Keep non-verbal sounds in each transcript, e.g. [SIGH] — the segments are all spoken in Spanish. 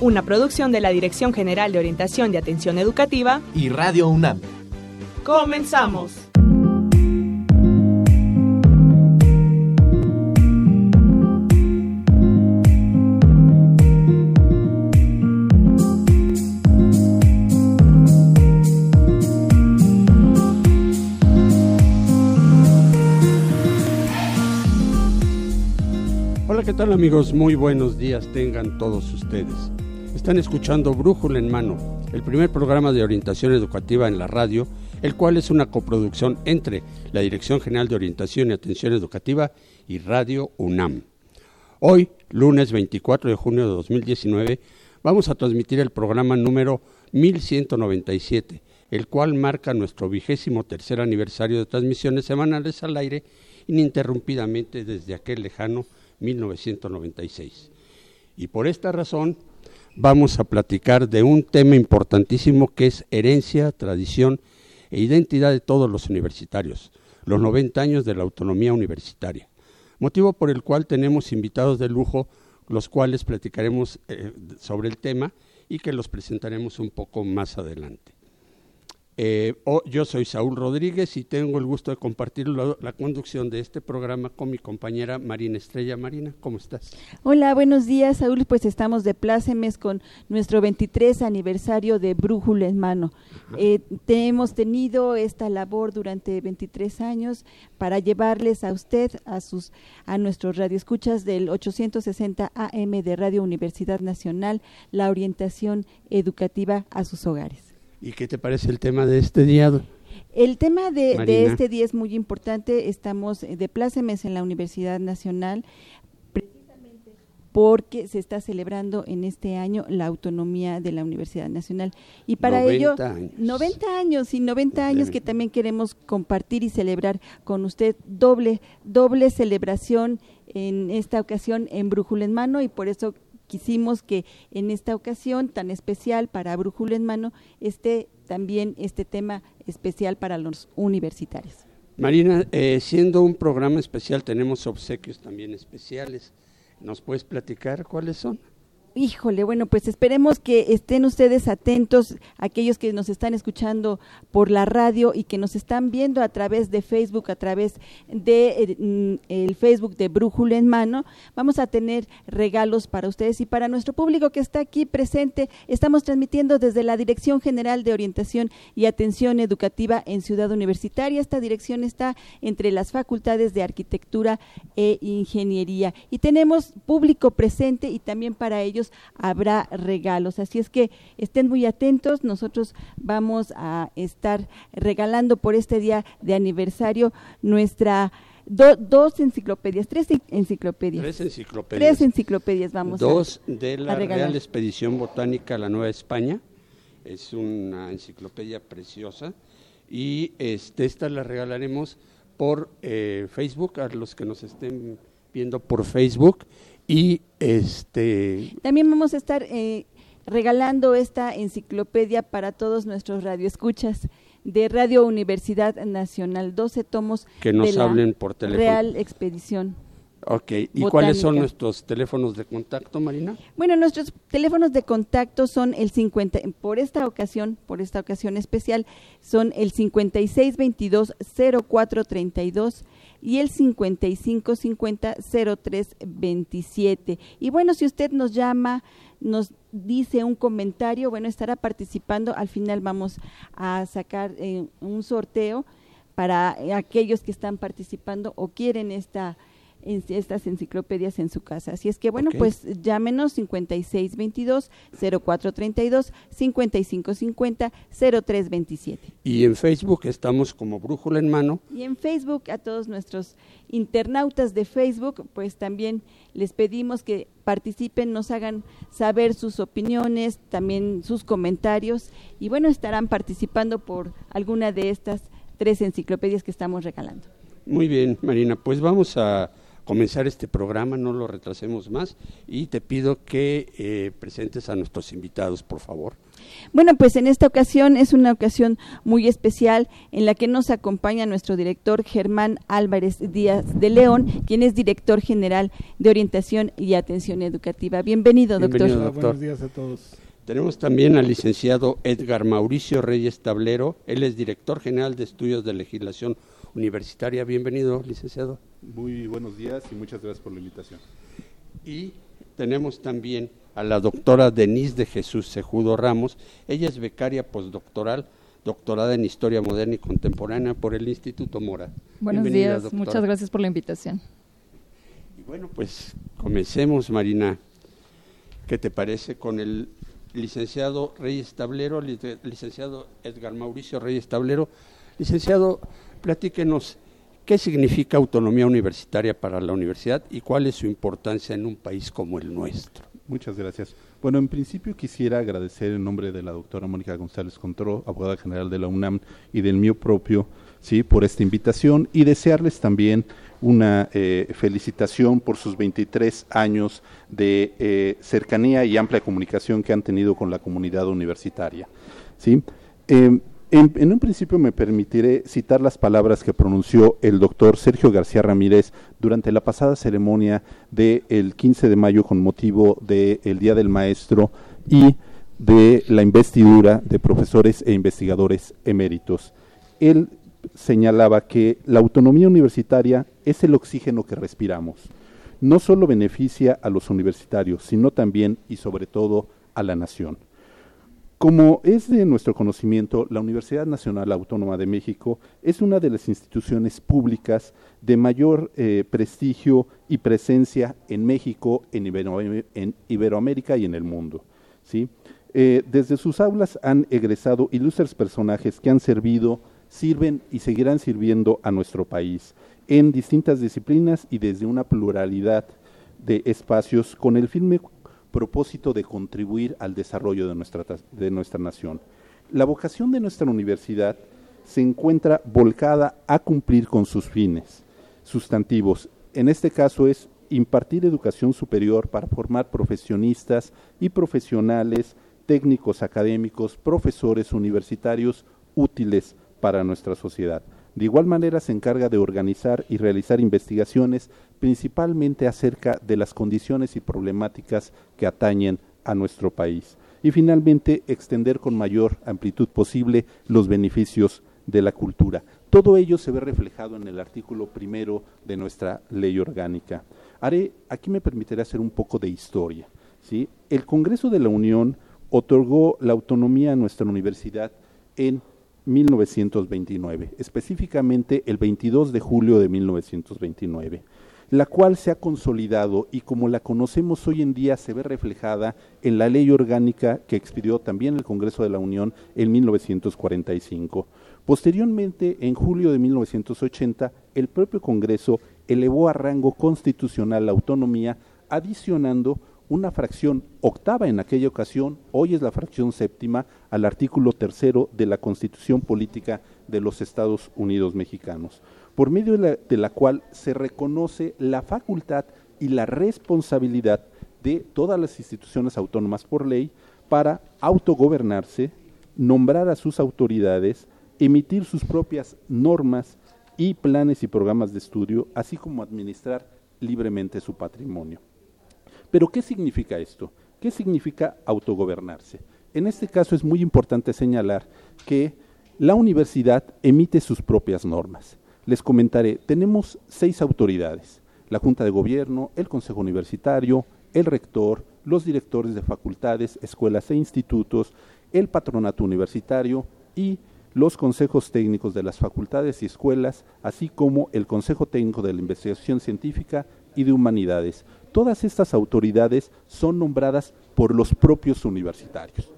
una producción de la Dirección General de Orientación de Atención Educativa y Radio UNAM. Comenzamos. Hola, ¿qué tal amigos? Muy buenos días tengan todos ustedes. Están escuchando Brújula en Mano, el primer programa de orientación educativa en la radio, el cual es una coproducción entre la Dirección General de Orientación y Atención Educativa y Radio UNAM. Hoy, lunes 24 de junio de 2019, vamos a transmitir el programa número 1197, el cual marca nuestro vigésimo tercer aniversario de transmisiones semanales al aire ininterrumpidamente desde aquel lejano 1996. Y por esta razón, vamos a platicar de un tema importantísimo que es herencia, tradición e identidad de todos los universitarios, los 90 años de la autonomía universitaria, motivo por el cual tenemos invitados de lujo, los cuales platicaremos eh, sobre el tema y que los presentaremos un poco más adelante. Eh, yo soy Saúl Rodríguez y tengo el gusto de compartir la, conducción de este programa con mi compañera Marina Estrella. Marina, ¿cómo estás? Hola, buenos días, Saúl. Pues estamos de plácemes con nuestro 23 aniversario de Brújula en Mano. Eh, hemos tenido esta labor durante 23 años para llevarles a usted, a sus, a nuestros radioescuchas del 860 AM de Radio Universidad Nacional, la orientación educativa a sus hogares. ¿Y qué te parece el tema de este día? El tema de, este día es muy importante. Estamos de plácemes en la Universidad Nacional precisamente porque se está celebrando en este año la autonomía de la Universidad Nacional. Y para ello, años. 90 años y 90 años que también queremos compartir y celebrar con usted doble, doble celebración en esta ocasión en Brújula en Mano y por eso quisimos que en esta ocasión tan especial para Brújula en Mano esté también este tema especial para los universitarios. Marina, eh, siendo un programa especial, tenemos obsequios también especiales. ¿Nos puedes platicar cuáles son? Híjole, bueno, pues esperemos que estén ustedes atentos, aquellos que nos están escuchando por la radio y que nos están viendo a través de Facebook, a través de eh, mm, el Facebook de Brújula en Mano. Vamos a tener regalos para ustedes y para nuestro público que está aquí presente. Estamos transmitiendo desde la Dirección General de Orientación y Atención Educativa en Ciudad Universitaria. Esta dirección está entre las facultades de Arquitectura e Ingeniería y tenemos público presente y también para ellos habrá regalos. Así es que estén muy atentos. Nosotros vamos a estar regalando por este día de aniversario nuestra dos enciclopedias, tres enciclopedias. Tres enciclopedias. Tres enciclopedias vamos dos de la Real Expedición Botánica a la Nueva España. Es una enciclopedia preciosa y este, esta la regalaremos por eh, Facebook a los que nos estén viendo por Facebook y este también vamos a estar eh, regalando esta enciclopedia para todos nuestros radioescuchas de Radio Universidad Nacional, 12 tomos que nos de la hablen por teléfono. Real Expedición. Ok, ¿y cuáles son nuestros teléfonos de contacto, Marina? Bueno, nuestros teléfonos de contacto son el 50, por esta ocasión, por esta ocasión especial, son el 5622 0432 y el 5550-0327. Y bueno, si usted nos llama, nos dice un comentario, bueno, estará participando. Al final vamos a sacar eh, un sorteo para aquellos que están participando o quieren esta en estas enciclopedias en su casa. Así es que bueno, pues llámenos 5622 0432 5550 0327. Y en Facebook estamos como Brújula en mano. Y en Facebook a todos nuestros internautas de Facebook, pues también les pedimos que participen, nos hagan saber sus opiniones, también sus comentarios y bueno, estarán participando por alguna de estas tres enciclopedias que estamos regalando. Muy bien, Marina, pues vamos a comenzar este programa, no lo retrasemos más y te pido que eh, presentes a nuestros invitados, por favor. Bueno, pues en esta ocasión es una ocasión muy especial en la que nos acompaña nuestro director Germán Álvarez Díaz de León, quien es director general de orientación y atención educativa. Bienvenido, doctor. Buenos días a todos. Tenemos también al licenciado Edgar Mauricio Reyes Tablero, él es director general de estudios de legislación universitaria. Bienvenido, licenciado. Muy buenos días y muchas gracias por la invitación. Y tenemos también a la doctora Denise de Jesús Sejudo Ramos. Ella es becaria postdoctoral, doctorada en Historia Moderna y Contemporánea por el Instituto Mora. Buenos días, muchas gracias por la invitación. Y bueno, pues comencemos, Marina. ¿Qué te parece con el licenciado Reyes Tablero, licenciado Edgar Mauricio Reyes Tablero? Licenciado, platíquenos qué significa autonomía universitaria para la universidad y cuál es su importancia en un país como el nuestro. Muchas gracias. Bueno, en principio quisiera agradecer en nombre de la doctora Mónica González Contró, abogada general de la UNAM, y del mío propio, sí, por esta invitación y desearles también una eh, felicitación por sus 23 años de eh, cercanía y amplia comunicación que han tenido con la comunidad universitaria. ¿sí? Eh, en, un principio me permitiré citar las palabras que pronunció el doctor Sergio García Ramírez durante la pasada ceremonia del 15 de mayo con motivo del Día del Maestro y de la investidura de profesores e investigadores eméritos. Él señalaba que la autonomía universitaria es el oxígeno que respiramos. No solo beneficia a los universitarios, sino también y sobre todo a la nación. Como es de nuestro conocimiento, la Universidad Nacional Autónoma de México es una de las instituciones públicas de mayor eh, prestigio y presencia en México, en, Iberoamérica y en el mundo. ¿sí? Eh, desde sus aulas han egresado ilustres personajes que han servido, sirven y seguirán sirviendo a nuestro país en distintas disciplinas y desde una pluralidad de espacios con el firme propósito de contribuir al desarrollo de nuestra, de nuestra nación. La vocación de nuestra universidad se encuentra volcada a cumplir con sus fines sustantivos. En este caso es impartir educación superior para formar profesionistas y profesionales, técnicos académicos, profesores universitarios útiles para nuestra sociedad. De igual manera se encarga de organizar y realizar investigaciones principalmente acerca de las condiciones y problemáticas que atañen a nuestro país. Y finalmente extender con mayor amplitud posible los beneficios de la cultura. Todo ello se ve reflejado en el artículo primero de nuestra ley orgánica. Haré, aquí me permitiré hacer un poco de historia. ¿sí? El Congreso de la Unión otorgó la autonomía a nuestra universidad en 1929, específicamente el 22 de julio de 1929, la cual se ha consolidado y como la conocemos hoy en día se ve reflejada en la ley orgánica que expidió también el Congreso de la Unión en 1945. Posteriormente, en julio de 1980, el propio Congreso elevó a rango constitucional la autonomía, adicionando una fracción octava en aquella ocasión, hoy es la fracción séptima, al artículo tercero de la Constitución Política de los Estados Unidos Mexicanos, por medio de la, cual se reconoce la facultad y la responsabilidad de todas las instituciones autónomas por ley para autogobernarse, nombrar a sus autoridades, emitir sus propias normas y planes y programas de estudio, así como administrar libremente su patrimonio. Pero ¿qué significa esto? ¿Qué significa autogobernarse? En este caso es muy importante señalar que la universidad emite sus propias normas. Les comentaré, tenemos seis autoridades, la Junta de Gobierno, el Consejo Universitario, el rector, los directores de facultades, escuelas e institutos, el patronato universitario y los consejos técnicos de las facultades y escuelas, así como el Consejo Técnico de la Investigación Científica y de Humanidades. Todas estas autoridades son nombradas por los propios universitarios.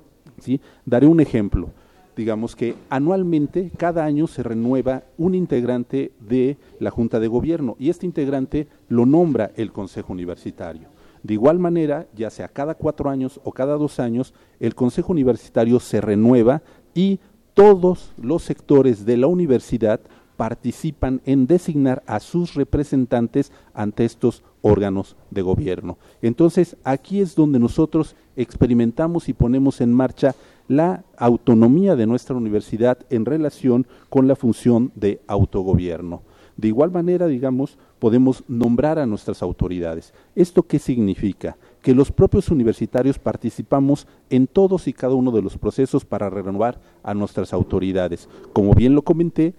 Daré un ejemplo. Digamos que anualmente, cada año se renueva un integrante de la Junta de Gobierno y este integrante lo nombra el Consejo Universitario. De igual manera, ya sea cada cuatro años o cada dos años, el Consejo Universitario se renueva y todos los sectores de la universidad participan en designar a sus representantes ante estos órganos de gobierno. Entonces, aquí es donde nosotros experimentamos y ponemos en marcha la autonomía de nuestra universidad en relación con la función de autogobierno. De igual manera, digamos, podemos nombrar a nuestras autoridades. ¿Esto qué significa? Que los propios universitarios participamos en todos y cada uno de los procesos para renovar a nuestras autoridades. Como bien lo comenté,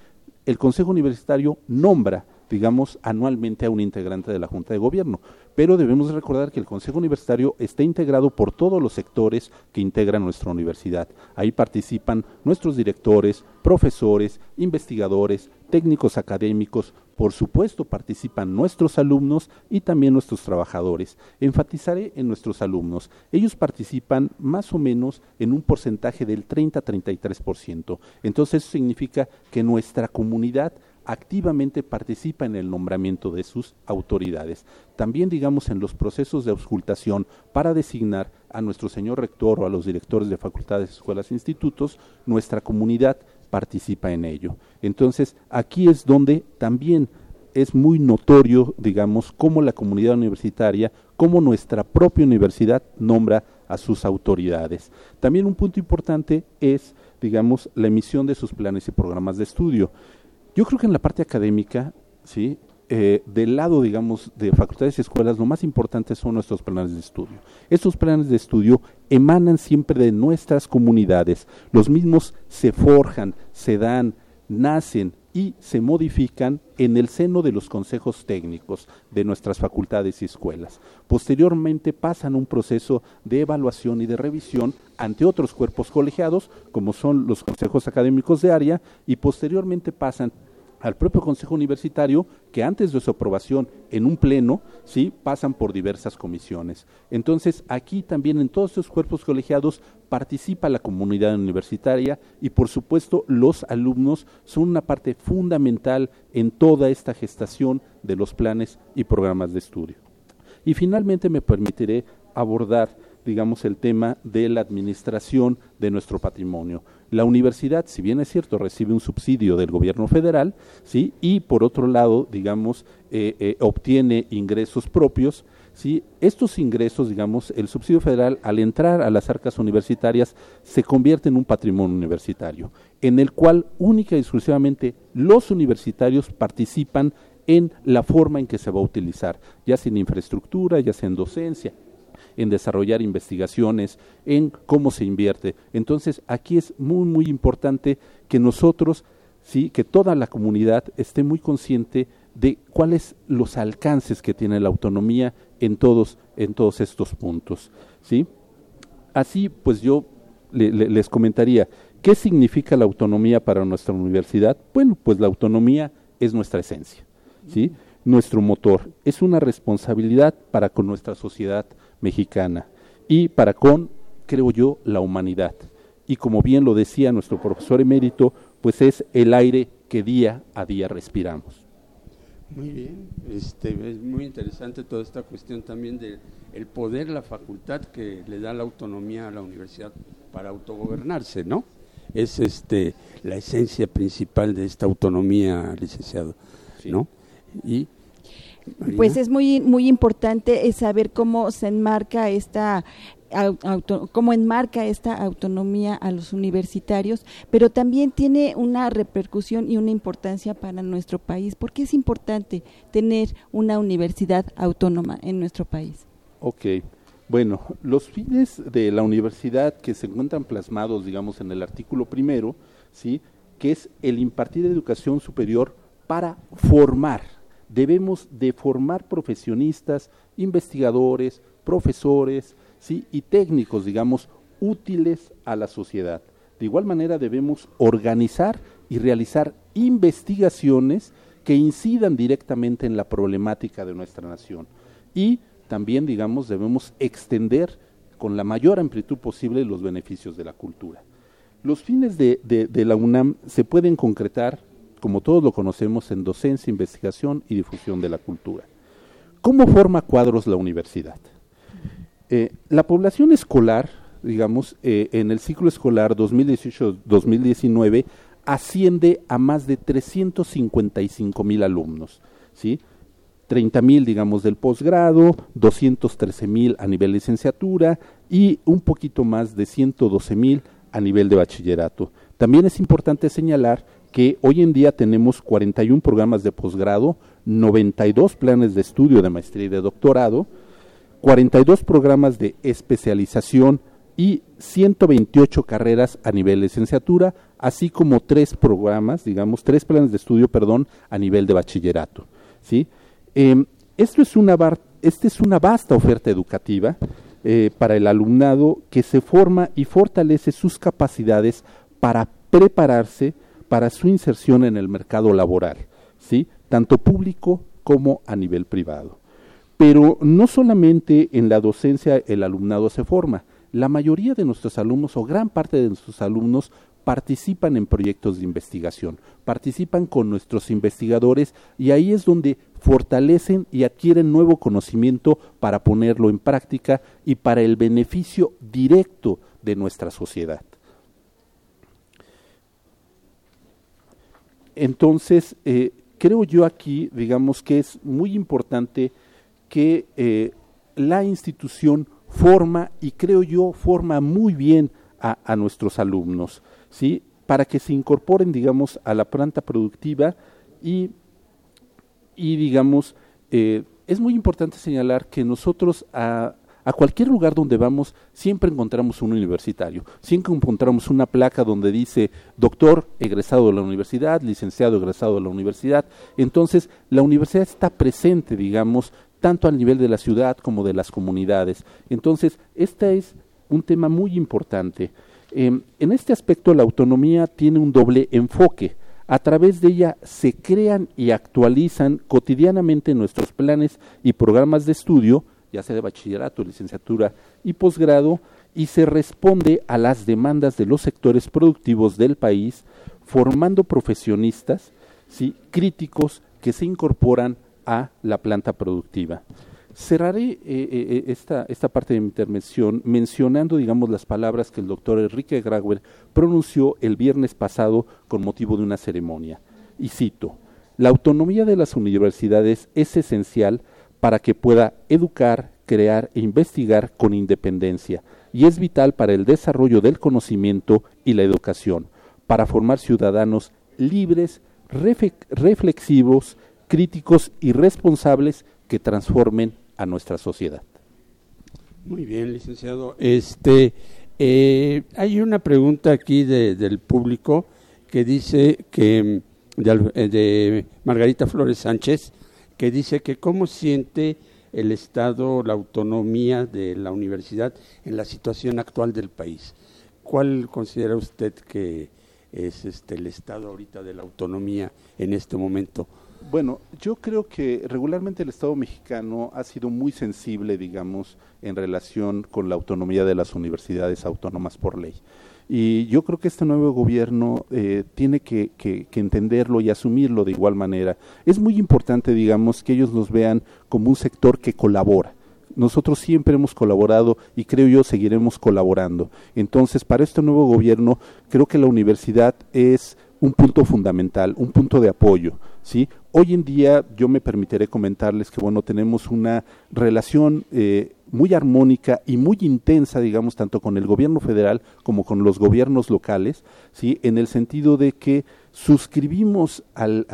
el Consejo Universitario nombra, digamos, anualmente a un integrante de la Junta de Gobierno, pero debemos recordar que el Consejo Universitario está integrado por todos los sectores que integran nuestra universidad. Ahí participan nuestros directores, profesores, investigadores, técnicos académicos, por supuesto participan nuestros alumnos y también nuestros trabajadores. Enfatizaré en nuestros alumnos. Ellos participan más o menos en un porcentaje del 30-33%. Entonces eso significa que nuestra comunidad activamente participa en el nombramiento de sus autoridades. También, digamos, en los procesos de auscultación para designar a nuestro señor rector o a los directores de facultades, escuelas e institutos, nuestra comunidad participa en ello. Entonces, aquí es donde también es muy notorio, digamos, cómo la comunidad universitaria, cómo nuestra propia universidad nombra a sus autoridades. También un punto importante es, digamos, la emisión de sus planes y programas de estudio. Yo creo que en la parte académica, ¿sí? Eh, del lado, digamos, de facultades y escuelas, lo más importante son nuestros planes de estudio. Estos planes de estudio emanan siempre de nuestras comunidades. Los mismos se forjan, se dan, nacen y se modifican en el seno de los consejos técnicos de nuestras facultades y escuelas. Posteriormente pasan un proceso de evaluación y de revisión ante otros cuerpos colegiados, como son los consejos académicos de área, y posteriormente pasan al propio Consejo Universitario que antes de su aprobación en un pleno, sí, pasan por diversas comisiones. Entonces, aquí también en todos estos cuerpos colegiados participa la comunidad universitaria y por supuesto los alumnos son una parte fundamental en toda esta gestación de los planes y programas de estudio. Y finalmente me permitiré abordar digamos, el tema de la administración de nuestro patrimonio. La universidad, si bien es cierto, recibe un subsidio del gobierno federal, ¿sí? y por otro lado, digamos, eh, eh, obtiene ingresos propios, ¿sí? estos ingresos, digamos, el subsidio federal, al entrar a las arcas universitarias, se convierte en un patrimonio universitario, en el cual única y exclusivamente los universitarios participan en la forma en que se va a utilizar, ya sea en infraestructura, ya sea en docencia, en desarrollar investigaciones, en cómo se invierte. Entonces, aquí es muy, muy importante que nosotros, sí, que toda la comunidad esté muy consciente de cuáles los alcances que tiene la autonomía en todos, en todos estos puntos. ¿sí? Así, pues yo les comentaría, ¿qué significa la autonomía para nuestra universidad? Bueno, pues la autonomía es nuestra esencia, ¿sí? nuestro motor, es una responsabilidad para con nuestra sociedad mexicana y para con, creo yo, la humanidad. Y como bien lo decía nuestro profesor emérito, pues es el aire que día a día respiramos. Muy bien, este, es muy interesante toda esta cuestión también del el poder, la facultad que le da la autonomía a la universidad para autogobernarse, ¿no? Es este la esencia principal de esta autonomía, licenciado, ¿no? Y pues es muy muy importante saber cómo se enmarca esta cómo enmarca esta autonomía a los universitarios, pero también tiene una repercusión y una importancia para nuestro país. ¿Por qué es importante tener una universidad autónoma en nuestro país? Ok, bueno, los fines de la universidad que se encuentran plasmados, digamos, en el artículo primero, ¿sí? que es el impartir educación superior para formar debemos de formar profesionistas, investigadores, profesores ¿sí? y técnicos, digamos, útiles a la sociedad. De igual manera debemos organizar y realizar investigaciones que incidan directamente en la problemática de nuestra nación. Y también, digamos, debemos extender con la mayor amplitud posible los beneficios de la cultura. Los fines de, la UNAM se pueden concretar, como todos lo conocemos, en docencia, investigación y difusión de la cultura. ¿Cómo forma cuadros la universidad? Eh, la población escolar, digamos, eh, en el ciclo escolar 2018-2019 asciende a más de 355 mil alumnos, ¿sí? 30 mil, digamos, del posgrado, 213 mil a nivel licenciatura y un poquito más de 112 mil a nivel de bachillerato. También es importante señalar que hoy en día tenemos 41 programas de posgrado, 92 planes de estudio de maestría y de doctorado, 42 programas de especialización y 128 carreras a nivel de licenciatura, así como tres programas, digamos, tres planes de estudio, perdón, a nivel de bachillerato. ¿sí? Em, esto es una esta es una vasta oferta educativa eh, para el alumnado que se forma y fortalece sus capacidades para prepararse para su inserción en el mercado laboral, ¿sí? tanto público como a nivel privado. Pero no solamente en la docencia el alumnado se forma, la mayoría de nuestros alumnos o gran parte de nuestros alumnos participan en proyectos de investigación, participan con nuestros investigadores y ahí es donde fortalecen y adquieren nuevo conocimiento para ponerlo en práctica y para el beneficio directo de nuestra sociedad. Entonces, eh, creo yo aquí, digamos que es muy importante que eh, la institución forma, y creo yo, forma muy bien a nuestros alumnos. ¿sí? para que se incorporen, digamos, a la planta productiva y, y digamos, eh, es muy importante señalar que nosotros a, a cualquier lugar donde vamos siempre encontramos un universitario, siempre encontramos una placa donde dice doctor egresado de la universidad, licenciado egresado de la universidad, entonces la universidad está presente, digamos, tanto al nivel de la ciudad como de las comunidades. Entonces, este es un tema muy importante. Em, en este aspecto la autonomía tiene un doble enfoque. A través de ella se crean y actualizan cotidianamente nuestros planes y programas de estudio, ya sea de bachillerato, licenciatura y posgrado, y se responde a las demandas de los sectores productivos del país, formando profesionistas críticos que se incorporan a la planta productiva. Cerraré eh, eh, eh, esta, esta parte de mi intervención mencionando, digamos, las palabras que el doctor Enrique Grauer pronunció el viernes pasado con motivo de una ceremonia. Y cito, la autonomía de las universidades es esencial para que pueda educar, crear e investigar con independencia y es vital para el desarrollo del conocimiento y la educación, para formar ciudadanos libres, reflexivos, críticos y responsables que transformen a nuestra sociedad. Muy bien, licenciado. Este, eh, hay una pregunta aquí del público que dice que de, eh, de, Margarita Flores Sánchez que dice que cómo siente el Estado la autonomía de la universidad en la situación actual del país. ¿Cuál considera usted que es este el estado ahorita de la autonomía en este momento? Bueno, yo creo que regularmente el Estado mexicano ha sido muy sensible, digamos, en relación con la autonomía de las universidades autónomas por ley. Y yo creo que este nuevo gobierno eh, tiene que, que, entenderlo y asumirlo de igual manera. Es muy importante, digamos, que ellos nos vean como un sector que colabora. Nosotros siempre hemos colaborado y creo yo seguiremos colaborando. Entonces, para este nuevo gobierno, creo que la universidad es un punto fundamental, un punto de apoyo. ¿Sí? Hoy en día yo me permitiré comentarles que bueno, tenemos una relación eh, muy armónica y muy intensa, digamos, tanto con el gobierno federal como con los gobiernos locales, ¿sí? en el sentido de que suscribimos al,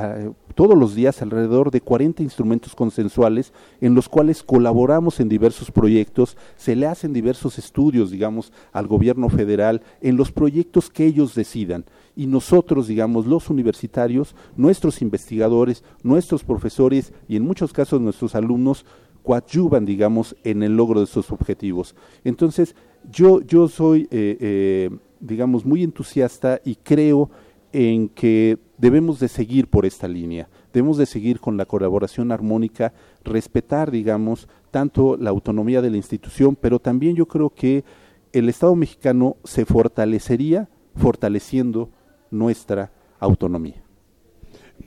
todos los días alrededor de 40 instrumentos consensuales en los cuales colaboramos en diversos proyectos, se le hacen diversos estudios, digamos, al gobierno federal en los proyectos que ellos decidan y nosotros, digamos, los universitarios, nuestros investigadores, nuestros profesores y en muchos casos nuestros alumnos coadyuvan, digamos, en el logro de estos objetivos. Entonces, yo, yo soy eh, eh, digamos, muy entusiasta y creo en que debemos de seguir por esta línea, debemos de seguir con la colaboración armónica, respetar, digamos, tanto la autonomía de la institución, pero también yo creo que el Estado mexicano se fortalecería fortaleciendo nuestra autonomía.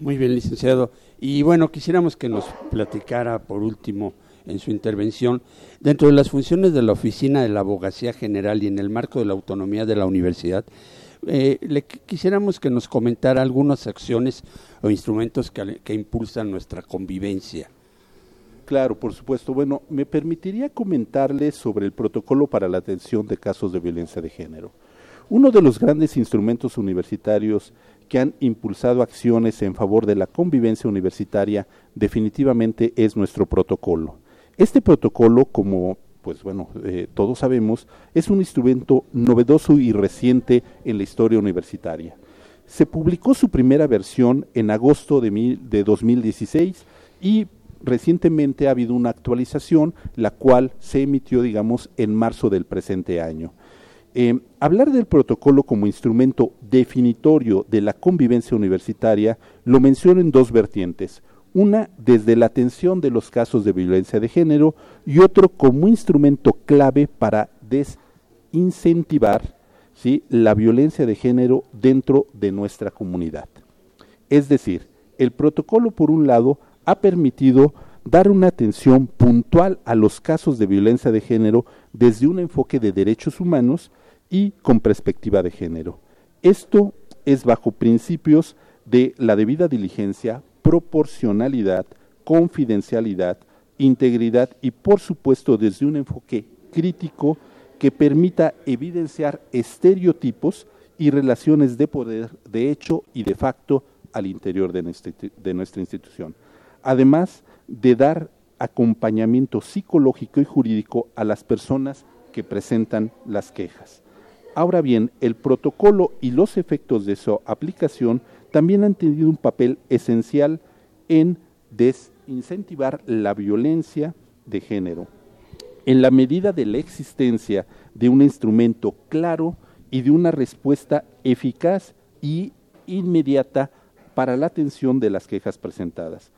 Muy bien, licenciado. Y bueno, quisiéramos que nos platicara por último en su intervención, dentro de las funciones de la Oficina de la Abogacía General y en el marco de la autonomía de la universidad, eh, le quisiéramos que nos comentara algunas acciones o instrumentos que, que impulsan nuestra convivencia. Claro, por supuesto. Bueno, me permitiría comentarle sobre el protocolo para la atención de casos de violencia de género. Uno de los grandes instrumentos universitarios que han impulsado acciones en favor de la convivencia universitaria definitivamente es nuestro protocolo. Este protocolo, como pues bueno, eh, todos sabemos, es un instrumento novedoso y reciente en la historia universitaria. Se publicó su primera versión en agosto de, de 2016 y recientemente ha habido una actualización, la cual se emitió, digamos, en marzo del presente año. Eh, hablar del protocolo como instrumento definitorio de la convivencia universitaria lo menciono en dos vertientes. Una desde la atención de los casos de violencia de género y otro como instrumento clave para desincentivar la violencia de género dentro de nuestra comunidad. Es decir, el protocolo por un lado ha permitido dar una atención puntual a los casos de violencia de género desde un enfoque de derechos humanos y con perspectiva de género. Esto es bajo principios de la debida diligencia, proporcionalidad, confidencialidad, integridad y por supuesto desde un enfoque crítico que permita evidenciar estereotipos y relaciones de poder de hecho y de facto al interior de nuestra, institución. Además de dar acompañamiento psicológico y jurídico a las personas que presentan las quejas. Ahora bien, el protocolo y los efectos de su aplicación también han tenido un papel esencial en desincentivar la violencia de género. En la medida de la existencia de un instrumento claro y de una respuesta eficaz y inmediata para la atención de las quejas presentadas.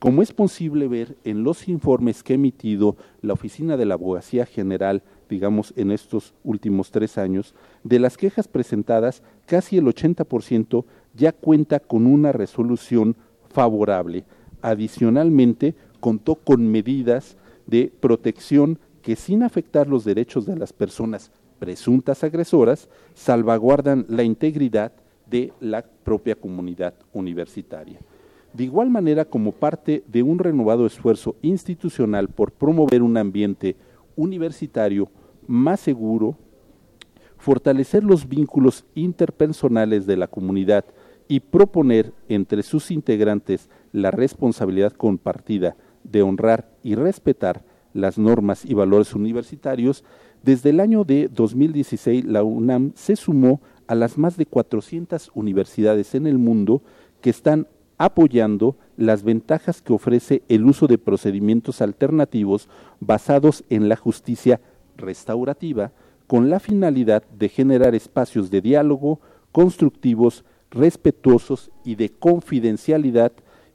Como es posible ver en los informes que ha emitido la Oficina de la Abogacía General digamos, en estos últimos tres años, de las quejas presentadas, casi el 80% ya cuenta con una resolución favorable. Adicionalmente, contó con medidas de protección que sin afectar los derechos de las personas presuntas agresoras, salvaguardan la integridad de la propia comunidad universitaria. De igual manera, como parte de un renovado esfuerzo institucional por promover un ambiente universitario más seguro, fortalecer los vínculos interpersonales de la comunidad y proponer entre sus integrantes la responsabilidad compartida de honrar y respetar las normas y valores universitarios, desde el año de 2016 la UNAM se sumó a las más de 400 universidades en el mundo que están apoyando las ventajas que ofrece el uso de procedimientos alternativos basados en la justicia restaurativa con la finalidad de generar espacios de diálogo constructivos, respetuosos y de confidencialidad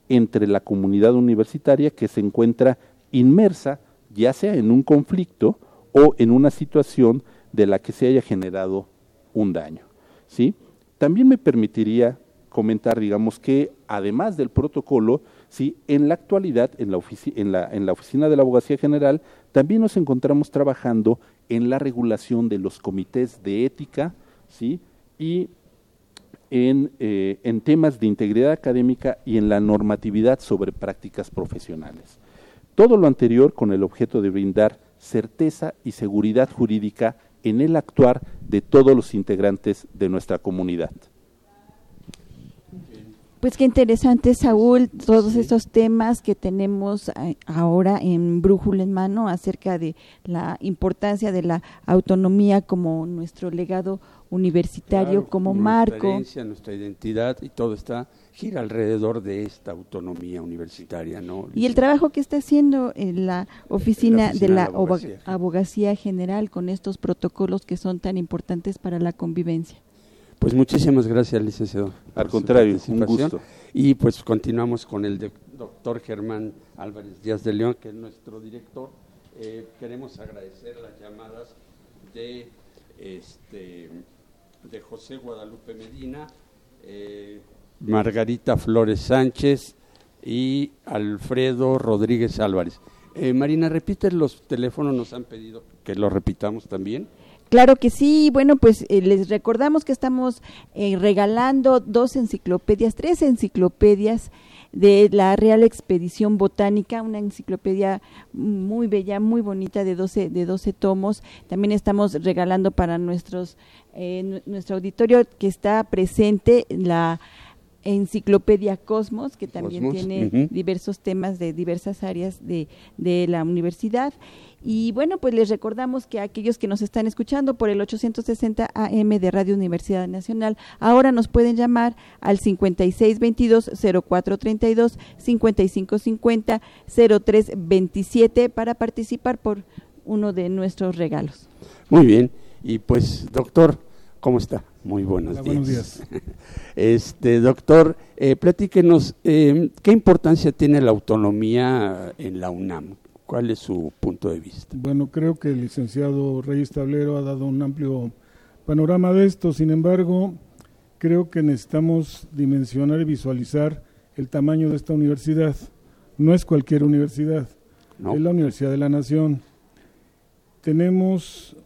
entre la comunidad universitaria que se encuentra inmersa ya sea en un conflicto o en una situación de la que se haya generado un daño. ¿sí? También me permitiría comentar, digamos, que además del protocolo, ¿sí? en la actualidad, en la, en, la, en la Oficina de la Abogacía General, también nos encontramos trabajando en la regulación de los comités de ética ¿sí? y en, eh, en temas de integridad académica y en la normatividad sobre prácticas profesionales. Todo lo anterior con el objeto de brindar certeza y seguridad jurídica en el actuar de todos los integrantes de nuestra comunidad. Pues qué interesante, Saúl, todos estos temas que tenemos eh, ahora en Brújula en mano acerca de la importancia de la autonomía como nuestro legado universitario, como marco. Nuestra, nuestra identidad y todo está gira alrededor de esta autonomía universitaria, ¿no? Y el trabajo que está haciendo en la oficina, de la, abogacía general con estos protocolos que son tan importantes para la convivencia. Pues muchísimas gracias, licenciado. Al contrario, un gusto. Y pues continuamos con el doctor Germán Álvarez Díaz de León, que es nuestro director. Eh, queremos agradecer las llamadas de, este, de José Guadalupe Medina, eh, Margarita Flores Sánchez y Alfredo Rodríguez Álvarez. Eh, Marina, repite los teléfonos, nos han pedido que lo repitamos también. Claro que sí, bueno, pues eh, les recordamos que estamos eh, regalando dos enciclopedias, tres enciclopedias de la Real Expedición Botánica, una enciclopedia muy bella, muy bonita de 12, de 12 tomos. También estamos regalando para nuestros, eh, nuestro auditorio que está presente la Enciclopedia Cosmos, que también tiene diversos temas de diversas áreas de, de la universidad. Y bueno, pues les recordamos que aquellos que nos están escuchando por el 860 AM de Radio Universidad Nacional, ahora nos pueden llamar al 5622-0432, 5550-0327 para participar por uno de nuestros regalos. Muy bien, y pues doctor, ¿cómo está? Muy buenos días. Buenos días. [LAUGHS] Este, doctor, eh, platíquenos, eh, ¿qué importancia tiene la autonomía en la UNAM? ¿Cuál es su punto de vista? Bueno, creo que el licenciado Reyes Tablero ha dado un amplio panorama de esto. Sin embargo, creo que necesitamos dimensionar y visualizar el tamaño de esta universidad. No es cualquier universidad, es la Universidad de la Nación. Tenemos,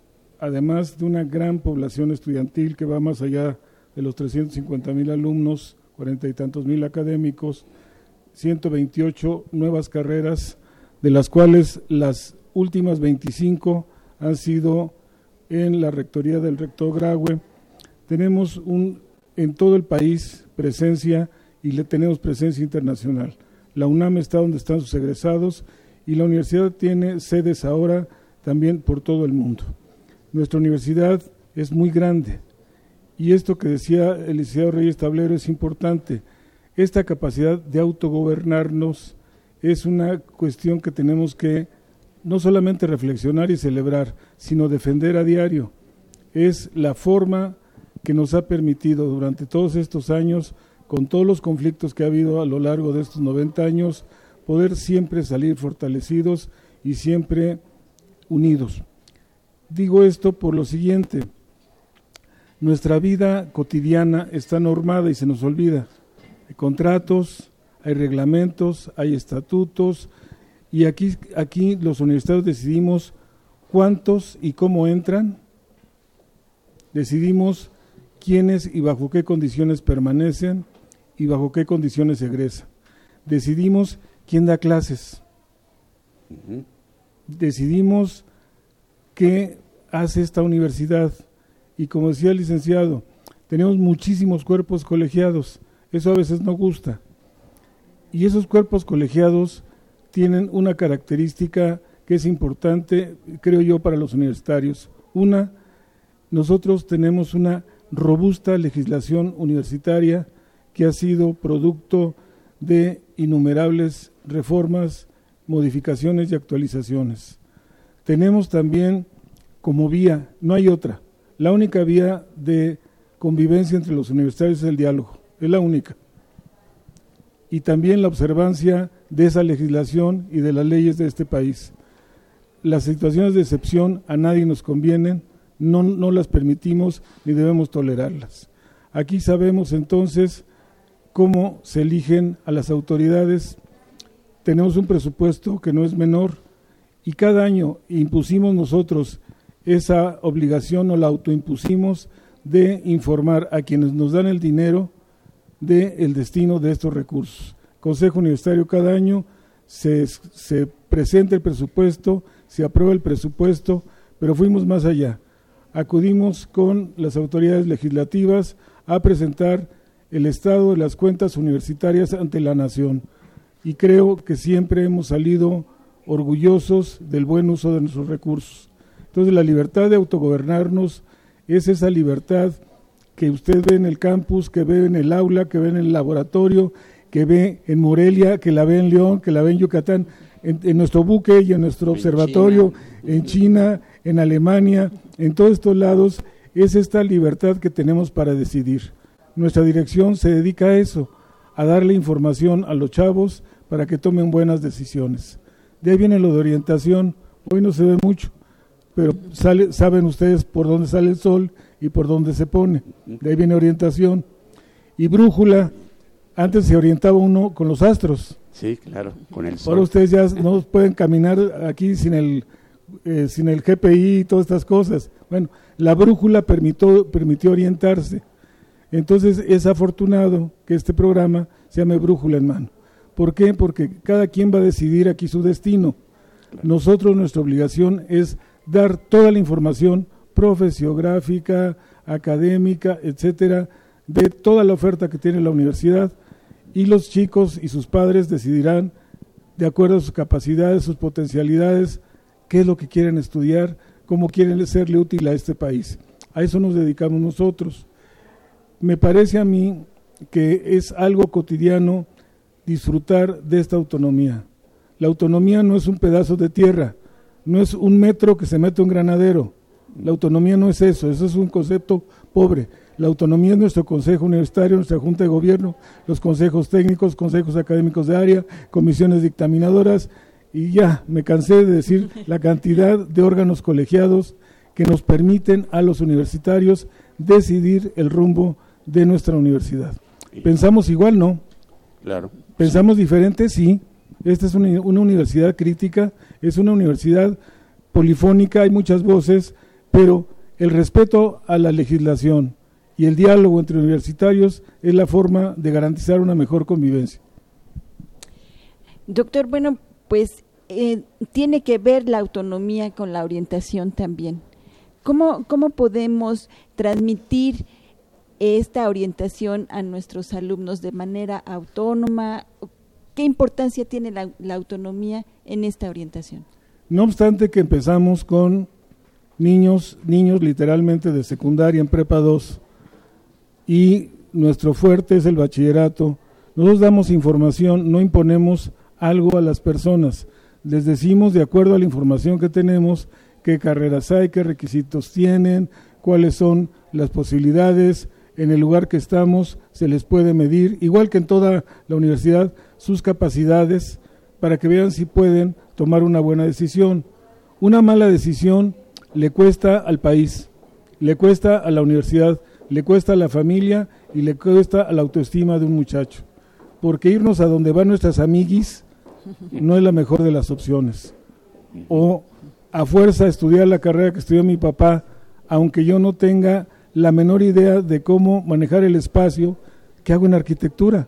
además de una gran población estudiantil que va más allá de los 350 mil alumnos, cuarenta y tantos mil académicos, 128 nuevas carreras de las cuales las últimas 25 han sido en la rectoría del rector Graue. Tenemos un, en todo el país presencia y le tenemos presencia internacional. La UNAM está donde están sus egresados y la universidad tiene sedes ahora también por todo el mundo. Nuestra universidad es muy grande y esto que decía el licenciado Reyes Tablero es importante. Esta capacidad de autogobernarnos, es una cuestión que tenemos que no solamente reflexionar y celebrar, sino defender a diario. Es la forma que nos ha permitido durante todos estos años, con todos los conflictos que ha habido a lo largo de estos 90 años, poder siempre salir fortalecidos y siempre unidos. Digo esto por lo siguiente, nuestra vida cotidiana está normada y se nos olvida. Hay contratos, hay reglamentos, hay estatutos y aquí, aquí los universitarios decidimos cuántos y cómo entran, decidimos quiénes y bajo qué condiciones permanecen y bajo qué condiciones egresan. Decidimos quién da clases. Decidimos qué hace esta universidad. Y como decía el licenciado, tenemos muchísimos cuerpos colegiados. Eso a veces no gusta. Y esos cuerpos colegiados tienen una característica que es importante, creo yo, para los universitarios. Una, nosotros tenemos una robusta legislación universitaria que ha sido producto de innumerables reformas, modificaciones y actualizaciones. Tenemos también como vía, no hay otra, la única vía de convivencia entre los universitarios es el diálogo, es la única y también la observancia de esa legislación y de las leyes de este país. Las situaciones de excepción a nadie nos convienen, no, no las permitimos ni debemos tolerarlas. Aquí sabemos entonces cómo se eligen a las autoridades. Tenemos un presupuesto que no es menor y cada año impusimos nosotros esa obligación o la autoimpusimos de informar a quienes nos dan el dinero del destino de estos recursos. Consejo Universitario cada año se, se presenta el presupuesto, se aprueba el presupuesto, pero fuimos más allá. Acudimos con las autoridades legislativas a presentar el estado de las cuentas universitarias ante la nación. Y creo que siempre hemos salido orgullosos del buen uso de nuestros recursos. Entonces la libertad de autogobernarnos es esa libertad que usted ve en el campus, que ve en el aula, que ve en el laboratorio, que ve en Morelia, que la ve en León, que la ve en Yucatán, en, nuestro buque y en nuestro observatorio, en China, en Alemania, en todos estos lados, es esta libertad que tenemos para decidir. Nuestra dirección se dedica a eso, a darle información a los chavos para que tomen buenas decisiones. De ahí viene lo de orientación, hoy no se ve mucho, pero sale, saben ustedes por dónde sale el sol y por dónde se pone. De ahí viene orientación. Y brújula, antes se orientaba uno con los astros. Sí, claro, con el sol. Ahora ustedes ya no pueden caminar aquí sin el, eh, sin el GPI y todas estas cosas. Bueno, la brújula permitió, permitió orientarse. Entonces es afortunado que este programa se llame Brújula en Mano. ¿Por qué? Porque cada quien va a decidir aquí su destino. Nosotros, nuestra obligación es dar toda la información profesiográfica, académica, etcétera, de toda la oferta que tiene la universidad y los chicos y sus padres decidirán, de acuerdo a sus capacidades, sus potencialidades, qué es lo que quieren estudiar, cómo quieren serle útil a este país. A eso nos dedicamos nosotros. Me parece a mí que es algo cotidiano disfrutar de esta autonomía. La autonomía no es un pedazo de tierra, no es un metro que se mete un granadero. La autonomía no es eso, eso es un concepto pobre. La autonomía es nuestro consejo universitario, nuestra junta de gobierno, los consejos técnicos, consejos académicos de área, comisiones dictaminadoras y ya me cansé de decir [LAUGHS] la cantidad de órganos colegiados que nos permiten a los universitarios decidir el rumbo de nuestra universidad. ¿Pensamos igual? No. Claro. ¿Pensamos diferente? Sí. Esta es una, una universidad crítica, es una universidad polifónica, hay muchas voces, pero el respeto a la legislación y el diálogo entre universitarios es la forma de garantizar una mejor convivencia. Doctor, bueno, pues eh, tiene que ver la autonomía con la orientación también. ¿Cómo, cómo podemos transmitir esta orientación a nuestros alumnos de manera autónoma? ¿Qué importancia tiene la, autonomía en esta orientación? No obstante que empezamos con niños, niños literalmente de secundaria en prepa 2 y nuestro fuerte es el bachillerato. Nosotros damos información, no imponemos algo a las personas. Les decimos, de acuerdo a la información que tenemos, qué carreras hay, qué requisitos tienen, cuáles son las posibilidades, en el lugar que estamos se les puede medir, igual que en toda la universidad, sus capacidades para que vean si pueden tomar una buena decisión. Una mala decisión le cuesta al país, le cuesta a la universidad, le cuesta a la familia y le cuesta a la autoestima de un muchacho. Porque irnos a donde van nuestras amiguis no es la mejor de las opciones. O a fuerza estudiar la carrera que estudió mi papá, aunque yo no tenga la menor idea de cómo manejar el espacio que hago en arquitectura.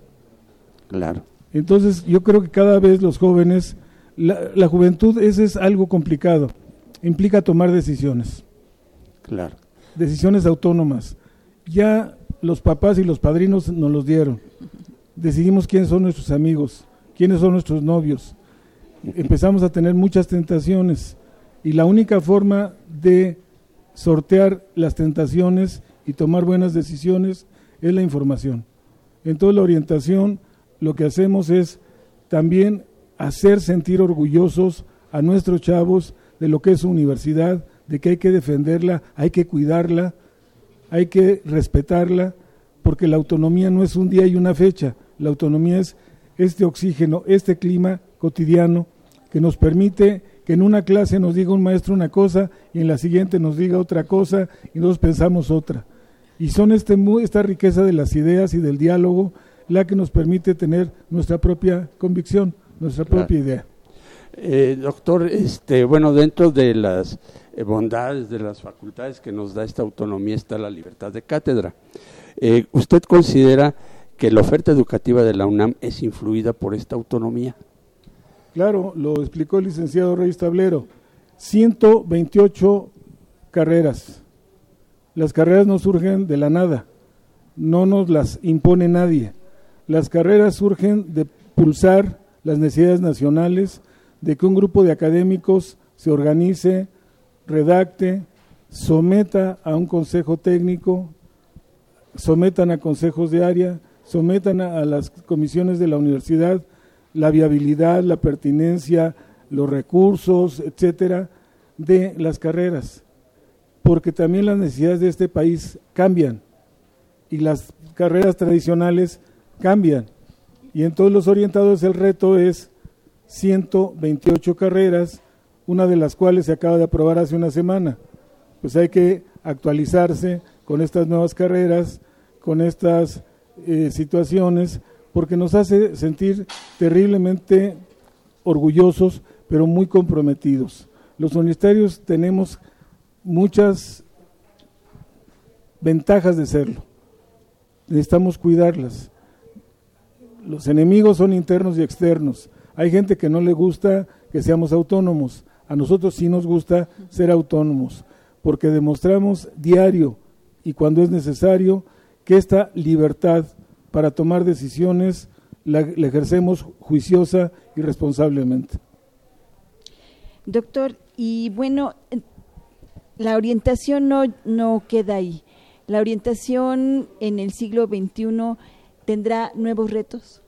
Claro. Entonces yo creo que cada vez los jóvenes, la, la juventud, ese es algo complicado implica tomar decisiones. Claro. Decisiones autónomas. Ya los papás y los padrinos nos los dieron. Decidimos quiénes son nuestros amigos, quiénes son nuestros novios. Empezamos a tener muchas tentaciones y la única forma de sortear las tentaciones y tomar buenas decisiones es la información. En toda la orientación lo que hacemos es también hacer sentir orgullosos a nuestros chavos de lo que es su universidad, de que hay que defenderla, hay que cuidarla, hay que respetarla, porque la autonomía no es un día y una fecha, la autonomía es este oxígeno, este clima cotidiano que nos permite que en una clase nos diga un maestro una cosa y en la siguiente nos diga otra cosa y nosotros pensamos otra. Y son este, esta riqueza de las ideas y del diálogo la que nos permite tener nuestra propia convicción, nuestra propia idea. Eh, doctor, este, bueno, dentro de las eh, bondades de las facultades que nos da esta autonomía está la libertad de cátedra. Eh, ¿Usted considera que la oferta educativa de la UNAM es influida por esta autonomía? Claro, lo explicó el licenciado Reyes Tablero. 128 carreras. Las carreras no surgen de la nada. no nos las impone nadie. Las carreras surgen de pulsar las necesidades nacionales, de que un grupo de académicos se organice, redacte, someta a un consejo técnico, sometan a consejos de área, sometan a, las comisiones de la universidad la viabilidad, la pertinencia, los recursos, etcétera, de las carreras, porque también las necesidades de este país cambian y las carreras tradicionales cambian. Y en todos los orientados el reto es 128 carreras, una de las cuales se acaba de aprobar hace una semana. Pues hay que actualizarse con estas nuevas carreras, con estas eh, situaciones, porque nos hace sentir terriblemente orgullosos, pero muy comprometidos. Los universitarios tenemos muchas ventajas de serlo. Necesitamos cuidarlas. Los enemigos son internos y externos. Hay gente que no le gusta que seamos autónomos. A nosotros sí nos gusta ser autónomos, porque demostramos diario y cuando es necesario que esta libertad para tomar decisiones la, ejercemos juiciosa y responsablemente. Doctor, y bueno, la orientación no, no queda ahí. La orientación en el siglo XXI tendrá nuevos retos.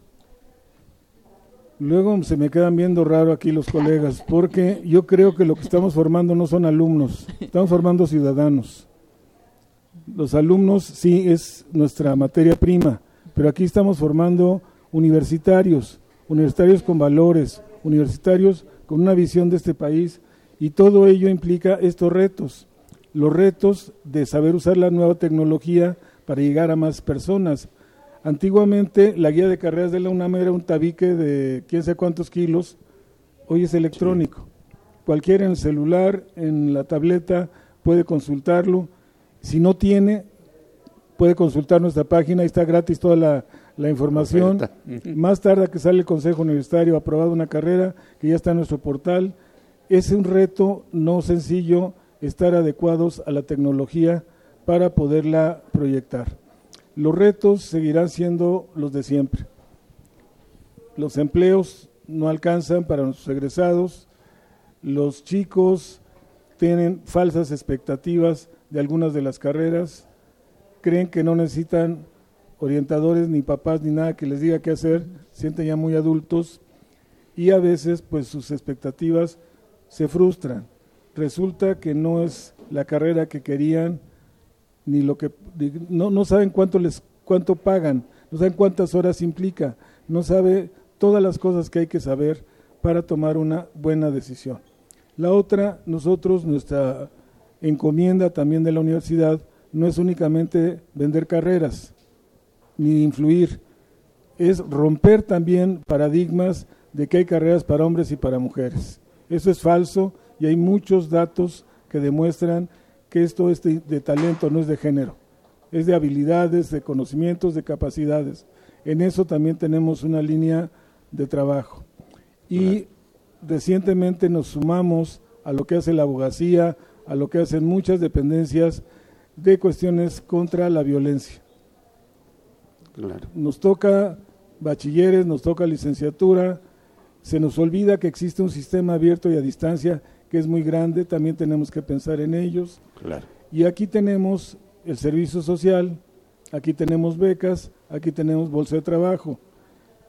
Luego se me quedan viendo raro aquí los colegas, porque yo creo que lo que estamos formando no son alumnos, estamos formando ciudadanos. Los alumnos sí es nuestra materia prima, pero aquí estamos formando universitarios, universitarios con valores, universitarios con una visión de este país y todo ello implica estos retos, los retos de saber usar la nueva tecnología para llegar a más personas. Antiguamente la guía de carreras de la UNAM era un tabique de quién sabe cuántos kilos, hoy es electrónico. Cualquiera en el celular, en la tableta, puede consultarlo si no tiene, puede consultar nuestra página, ahí está gratis toda la, información. Más tarde que sale el Consejo Universitario aprobado una carrera que ya está en nuestro portal. Es un reto no sencillo estar adecuados a la tecnología para poderla proyectar. Los retos seguirán siendo los de siempre. Los empleos no alcanzan para nuestros egresados, los chicos tienen falsas expectativas de algunas de las carreras, creen que no necesitan orientadores ni papás ni nada que les diga qué hacer, sienten ya muy adultos y a veces pues sus expectativas se frustran. Resulta que no es la carrera que querían ni lo que no, no saben cuánto les cuánto pagan, no saben cuántas horas implica, no sabe todas las cosas que hay que saber para tomar una buena decisión. La otra, nosotros, nuestra encomienda también de la universidad no es únicamente vender carreras ni influir, es romper también paradigmas de que hay carreras para hombres y para mujeres. Eso es falso y hay muchos datos que demuestran que esto es de, talento, no es de género, es de habilidades, de conocimientos, de capacidades. En eso también tenemos una línea de trabajo. Y recientemente nos sumamos a lo que hace la abogacía, a lo que hacen muchas dependencias de cuestiones contra la violencia. Nos toca bachilleres, nos toca licenciatura, se nos olvida que existe un sistema abierto y a distancia que es muy grande, también tenemos que pensar en ellos. Y aquí tenemos el servicio social, aquí tenemos becas, aquí tenemos bolsa de trabajo.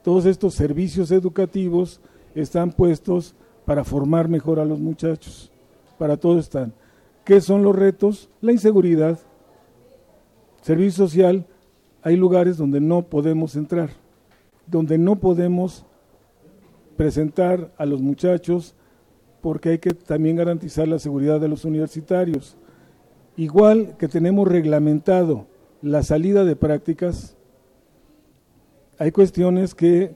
Todos estos servicios educativos están puestos para formar mejor a los muchachos, para todo están. ¿Qué son los retos? La inseguridad. Servicio social, hay lugares donde no podemos entrar, donde no podemos presentar a los muchachos porque hay que también garantizar la seguridad de los universitarios. Igual que tenemos reglamentado la salida de prácticas, hay cuestiones que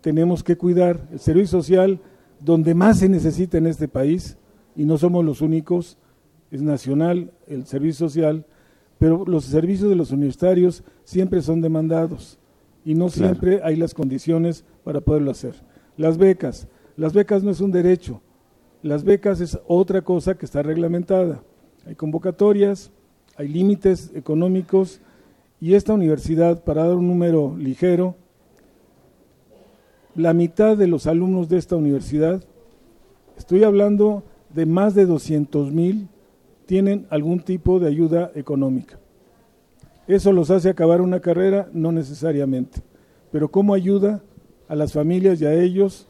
tenemos que cuidar. El servicio social, donde más se necesita en este país, y no somos los únicos, es nacional el servicio social, pero los servicios de los universitarios siempre son demandados y no siempre hay las condiciones para poderlo hacer. Las becas, las becas no es un derecho, las becas es otra cosa que está reglamentada. Hay convocatorias, hay límites económicos Y esta universidad, para dar un número ligero, la mitad de los alumnos de esta universidad, estoy hablando de más de 200 mil, tienen algún tipo de ayuda económica. ¿Eso los hace acabar una carrera? No necesariamente. Pero ¿cómo ayuda a las familias y a ellos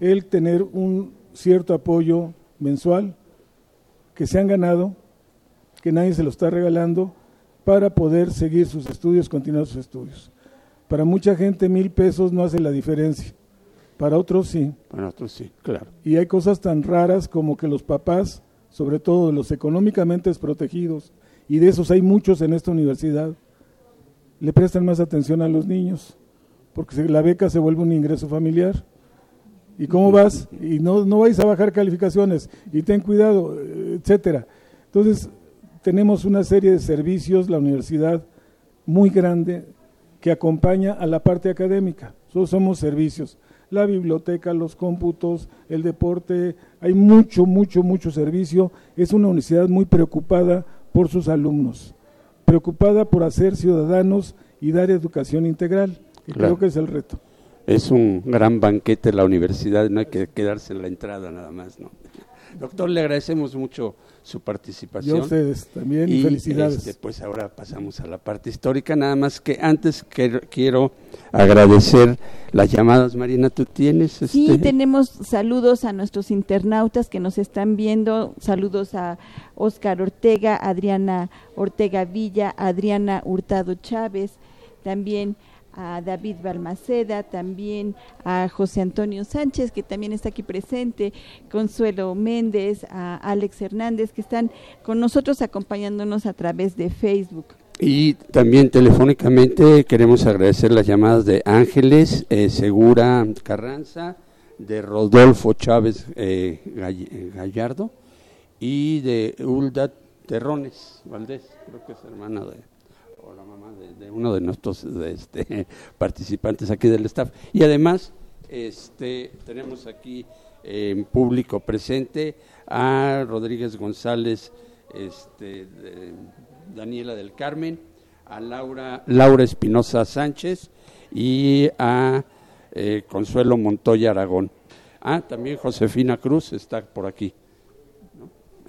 el tener un cierto apoyo mensual que se han ganado, que nadie se lo está regalando, para poder seguir sus estudios, continuar sus estudios. Para mucha gente mil pesos no hace la diferencia, para otros sí. Para otros sí, claro. Y hay cosas tan raras como que los papás, sobre todo los económicamente desprotegidos, y de esos hay muchos en esta universidad, le prestan más atención a los niños, porque la beca se vuelve un ingreso familiar. ¿Y cómo vas? Y no, no vais a bajar calificaciones, y ten cuidado, etcétera. Entonces, tenemos una serie de servicios, la universidad muy grande, que acompaña a la parte académica. Solo somos servicios. La biblioteca, los cómputos, el deporte, hay mucho, mucho, mucho servicio. Es una universidad muy preocupada por sus alumnos, preocupada por hacer ciudadanos y dar educación integral, que creo que es el reto. Es un gran banquete la universidad, no hay que quedarse en la entrada nada más, ¿no? [LAUGHS] Doctor, le agradecemos mucho su participación. Y a ustedes también, y, felicidades. Este, pues ahora pasamos a la parte histórica, nada más que antes quiero agradecer las llamadas. Marina, ¿tú tienes? Sí, este? tenemos saludos a nuestros internautas que nos están viendo, saludos a Oscar Ortega, Adriana Ortega Villa, Adriana Hurtado Chávez, también a David Balmaceda, también a José Antonio Sánchez, que también está aquí presente, Consuelo Méndez, a Alex Hernández, que están con nosotros acompañándonos a través de Facebook. Y también telefónicamente queremos agradecer las llamadas de Ángeles eh, Segura Carranza, de Rodolfo Chávez eh, Gallardo y de Ulda Terrones Valdés, creo que es hermana de de, uno de nuestros este, [LAUGHS] participantes aquí del staff. Y además, este, tenemos aquí en público presente a Rodríguez González, este, Daniela del Carmen, a Laura, Laura Espinosa Sánchez y a eh, Consuelo Montoya Aragón. Ah, también Josefina Cruz está por aquí.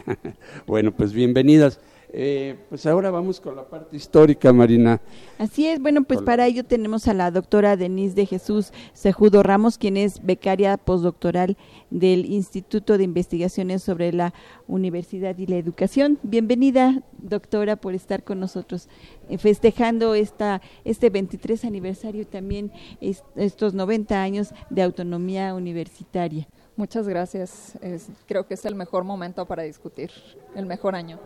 [LAUGHS] bueno, pues bienvenidas. Eh, pues ahora vamos con la parte histórica, Marina. Así es, bueno, pues para ello tenemos a la doctora Denise de Jesús Sejudo Ramos, quien es becaria postdoctoral del Instituto de Investigaciones sobre la Universidad y la Educación. Bienvenida, doctora, por estar con nosotros, eh, festejando esta, este 23 aniversario y también estos 90 años de autonomía universitaria. Muchas gracias. creo que es el mejor momento para discutir, el mejor año.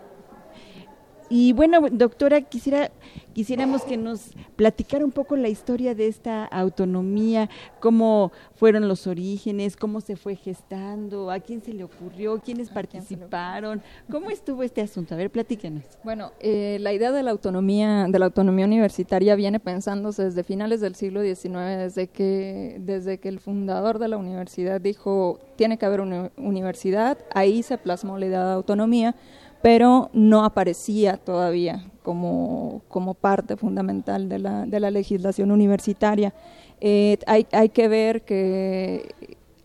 Y bueno, doctora, quisiera, quisiéramos que nos platicara un poco la historia de esta autonomía, cómo fueron los orígenes, cómo se fue gestando, a quién se le ocurrió, quiénes participaron, cómo estuvo este asunto. A ver, platíquenos. Bueno, eh, la idea de la autonomía, de la autonomía universitaria viene pensándose desde finales del siglo XIX, desde que, desde que el fundador de la universidad dijo tiene que haber una universidad, ahí se plasmó la idea de autonomía pero no aparecía todavía como, como parte fundamental de la, de la legislación universitaria. Eh, hay, hay, que ver que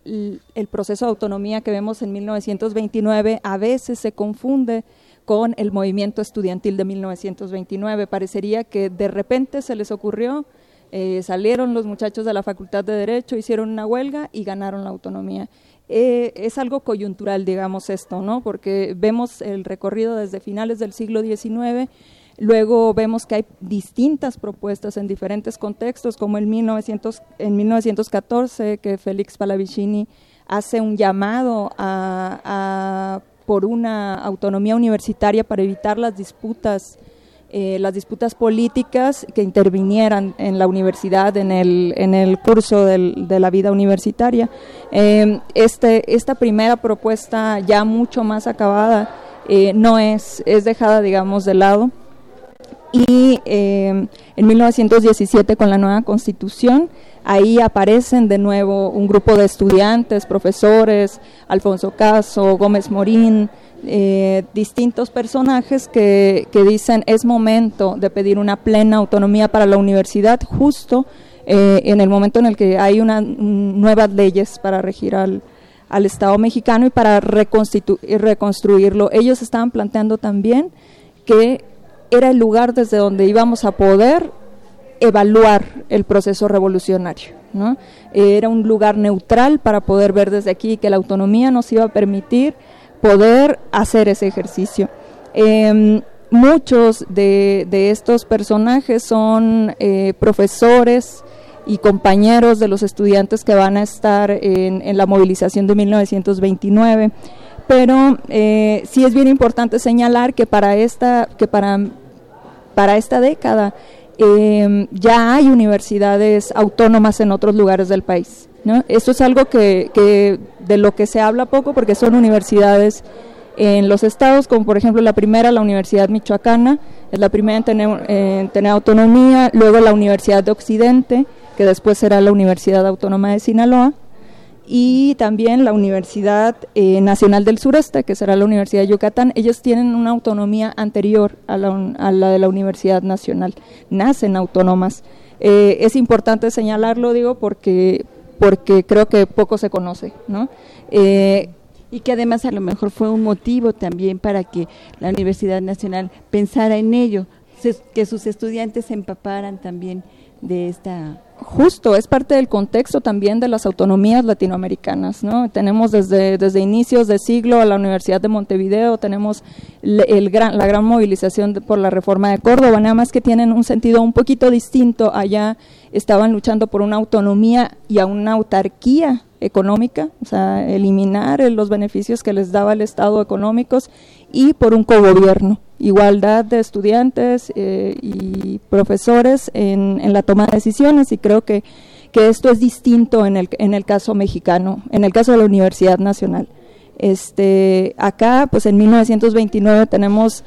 el, proceso de autonomía que vemos en 1929 a veces se confunde con el movimiento estudiantil de 1929. Parecería que de repente se les ocurrió, eh, salieron los muchachos de la Facultad de Derecho, hicieron una huelga y ganaron la autonomía. Eh, es algo coyuntural, digamos esto, ¿no? Porque vemos el recorrido desde finales del siglo XIX, luego vemos que hay distintas propuestas en diferentes contextos, como en, 1900, en 1914, que Félix Palavicini hace un llamado a, por una autonomía universitaria para evitar las disputas eh, las disputas políticas que intervinieran en la universidad, en el, en el curso del, de la vida universitaria. Eh, este, esta primera propuesta ya mucho más acabada eh, no es, es dejada, digamos, de lado y eh, en 1917 con la nueva constitución ahí aparecen de nuevo un grupo de estudiantes, profesores, Alfonso Caso, Gómez Morín, eh, distintos personajes que, que, dicen es momento de pedir una plena autonomía para la universidad justo eh, en el momento en el que hay una, nuevas leyes para regir al, al Estado mexicano y para reconstruirlo. Ellos estaban planteando también que era el lugar desde donde íbamos a poder evaluar el proceso revolucionario. ¿no? Era un lugar neutral para poder ver desde aquí que la autonomía nos iba a permitir poder hacer ese ejercicio. Em, muchos de, estos personajes son eh, profesores y compañeros de los estudiantes que van a estar en, la movilización de 1929 pero eh, sí es bien importante señalar que para esta que para para esta década eh, ya hay universidades autónomas en otros lugares del país. ¿No? Esto es algo que, de lo que se habla poco porque son universidades en los estados, como por ejemplo la primera, la Universidad Michoacana, es la primera en tener, en tener autonomía, luego la Universidad de Occidente, que después será la Universidad Autónoma de Sinaloa, y también la Universidad eh, Nacional del Sureste, que será la Universidad de Yucatán, ellos tienen una autonomía anterior a la, de la Universidad Nacional, nacen autónomas. Eh, es importante señalarlo, digo, porque, porque creo que poco se conoce, ¿no? Eh, y que además a lo mejor fue un motivo también para que la Universidad Nacional pensara en ello, que sus estudiantes se empaparan también de esta Justo, es parte del contexto también de las autonomías latinoamericanas, ¿no? Tenemos desde, desde inicios de siglo a la Universidad de Montevideo, tenemos el gran, la gran movilización por la reforma de Córdoba, nada más que tienen un sentido un poquito distinto. Allá estaban luchando por una autonomía y a una autarquía económica, o sea, eliminar los beneficios que les daba el Estado económicos y por un cogobierno igualdad de estudiantes eh, y profesores en, en, la toma de decisiones y creo que, que esto es distinto en el, en el caso mexicano, en el caso de la Universidad Nacional. Este, acá, pues en 1929 tenemos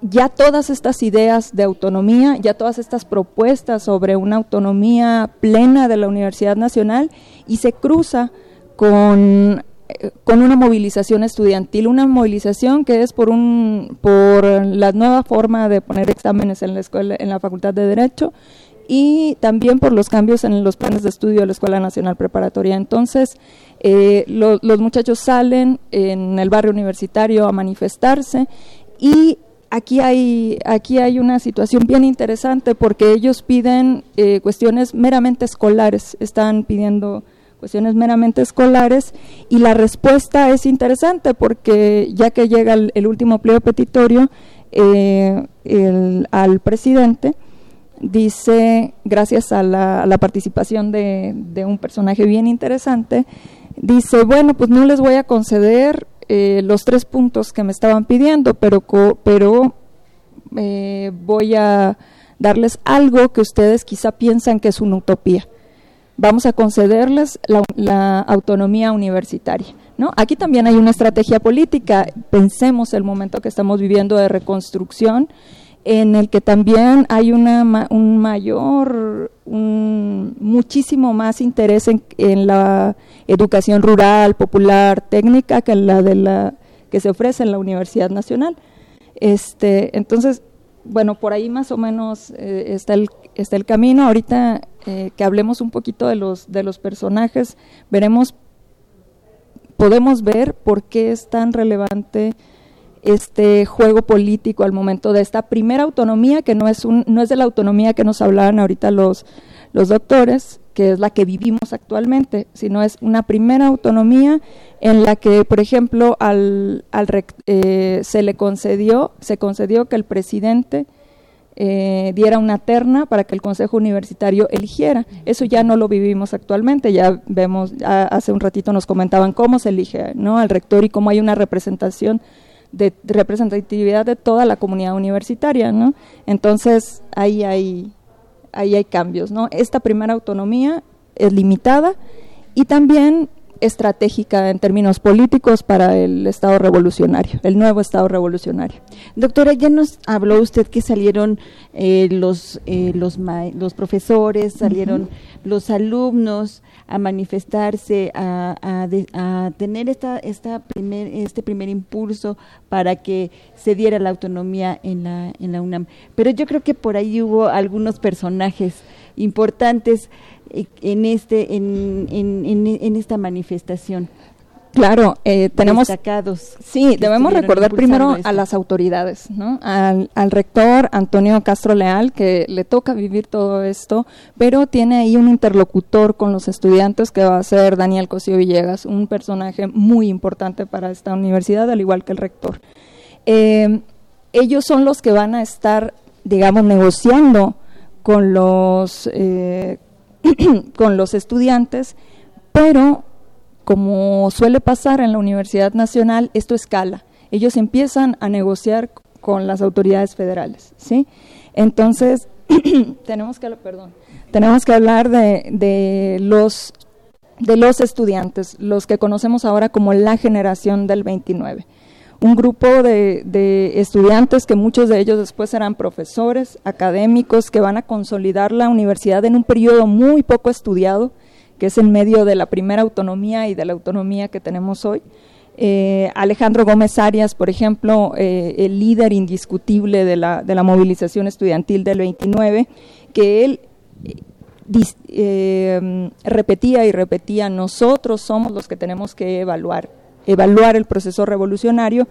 ya todas estas ideas de autonomía, ya todas estas propuestas sobre una autonomía plena de la Universidad Nacional y se cruza con con una movilización estudiantil, una movilización que es por un por la nueva forma de poner exámenes en la escuela en la Facultad de Derecho y también por los cambios en los planes de estudio de la Escuela Nacional Preparatoria. Entonces, eh, los muchachos salen en el barrio universitario a manifestarse y aquí hay, aquí hay una situación bien interesante porque ellos piden eh, cuestiones meramente escolares, están pidiendo cuestiones meramente escolares y la respuesta es interesante porque ya que llega el, último pliego petitorio eh, al presidente dice gracias a la, participación de, un personaje bien interesante dice bueno pues no les voy a conceder eh, los tres puntos que me estaban pidiendo pero pero eh, voy a darles algo que ustedes quizá piensan que es una utopía vamos a concederles la, autonomía universitaria. ¿no? Aquí también hay una estrategia política. Pensemos el momento que estamos viviendo de reconstrucción, en el que también hay una, un mayor, un, muchísimo más interés en, en, la educación rural, popular, técnica que la de la que se ofrece en la Universidad Nacional. Este, entonces, bueno, por ahí más o menos eh, está, el, está el camino. Ahorita eh, que hablemos un poquito de los, de los personajes, veremos, podemos ver por qué es tan relevante este juego político al momento de esta primera autonomía, que no es, un, no es de la autonomía que nos hablaban ahorita los, los doctores, que es la que vivimos actualmente, sino es una primera autonomía en la que, por ejemplo, al, al eh, se le concedió, se concedió que el presidente eh, diera una terna para que el Consejo Universitario eligiera. Eso ya no lo vivimos actualmente, ya vemos, hace un ratito nos comentaban cómo se elige ¿no? al rector y cómo hay una representación de, representatividad de toda la comunidad universitaria. ¿no? Entonces, ahí hay ahí hay cambios, ¿no? Esta primera autonomía es limitada y también estratégica en términos políticos para el Estado revolucionario, el nuevo Estado revolucionario. Doctora, ya nos habló usted que salieron eh, los, eh, los, los profesores, salieron los alumnos a manifestarse, a, a, tener esta, esta primer, este primer impulso para que se diera la autonomía en la, en la UNAM. Pero yo creo que por ahí hubo algunos personajes importantes eh, en, este, en, en, en esta manifestación. Claro, eh, tenemos. Destacados sí, debemos recordar primero a las autoridades, ¿no? Al, al, rector Antonio Castro Leal, que le toca vivir todo esto, pero tiene ahí un interlocutor con los estudiantes que va a ser Daniel Cosío Villegas, un personaje muy importante para esta universidad, al igual que el rector. Eh, ellos son los que van a estar, digamos, negociando con los, eh, [CLEARS THROAT] con los estudiantes, pero como suele pasar en la Universidad Nacional, esto escala. Ellos empiezan a negociar con las autoridades federales, ¿sí? Entonces, [CLEARS THROAT] tenemos que, perdón, tenemos que hablar de, de, los, de los estudiantes, los que conocemos ahora como la generación del 29 un grupo de, estudiantes que muchos de ellos después serán profesores, académicos, que van a consolidar la universidad en un periodo muy poco estudiado, que es en medio de la primera autonomía y de la autonomía que tenemos hoy. Eh, Alejandro Gómez Arias, por ejemplo, eh, el líder indiscutible de la, de la movilización estudiantil del 29, que él eh, repetía y repetía, nosotros somos los que tenemos que evaluar evaluar el proceso revolucionario,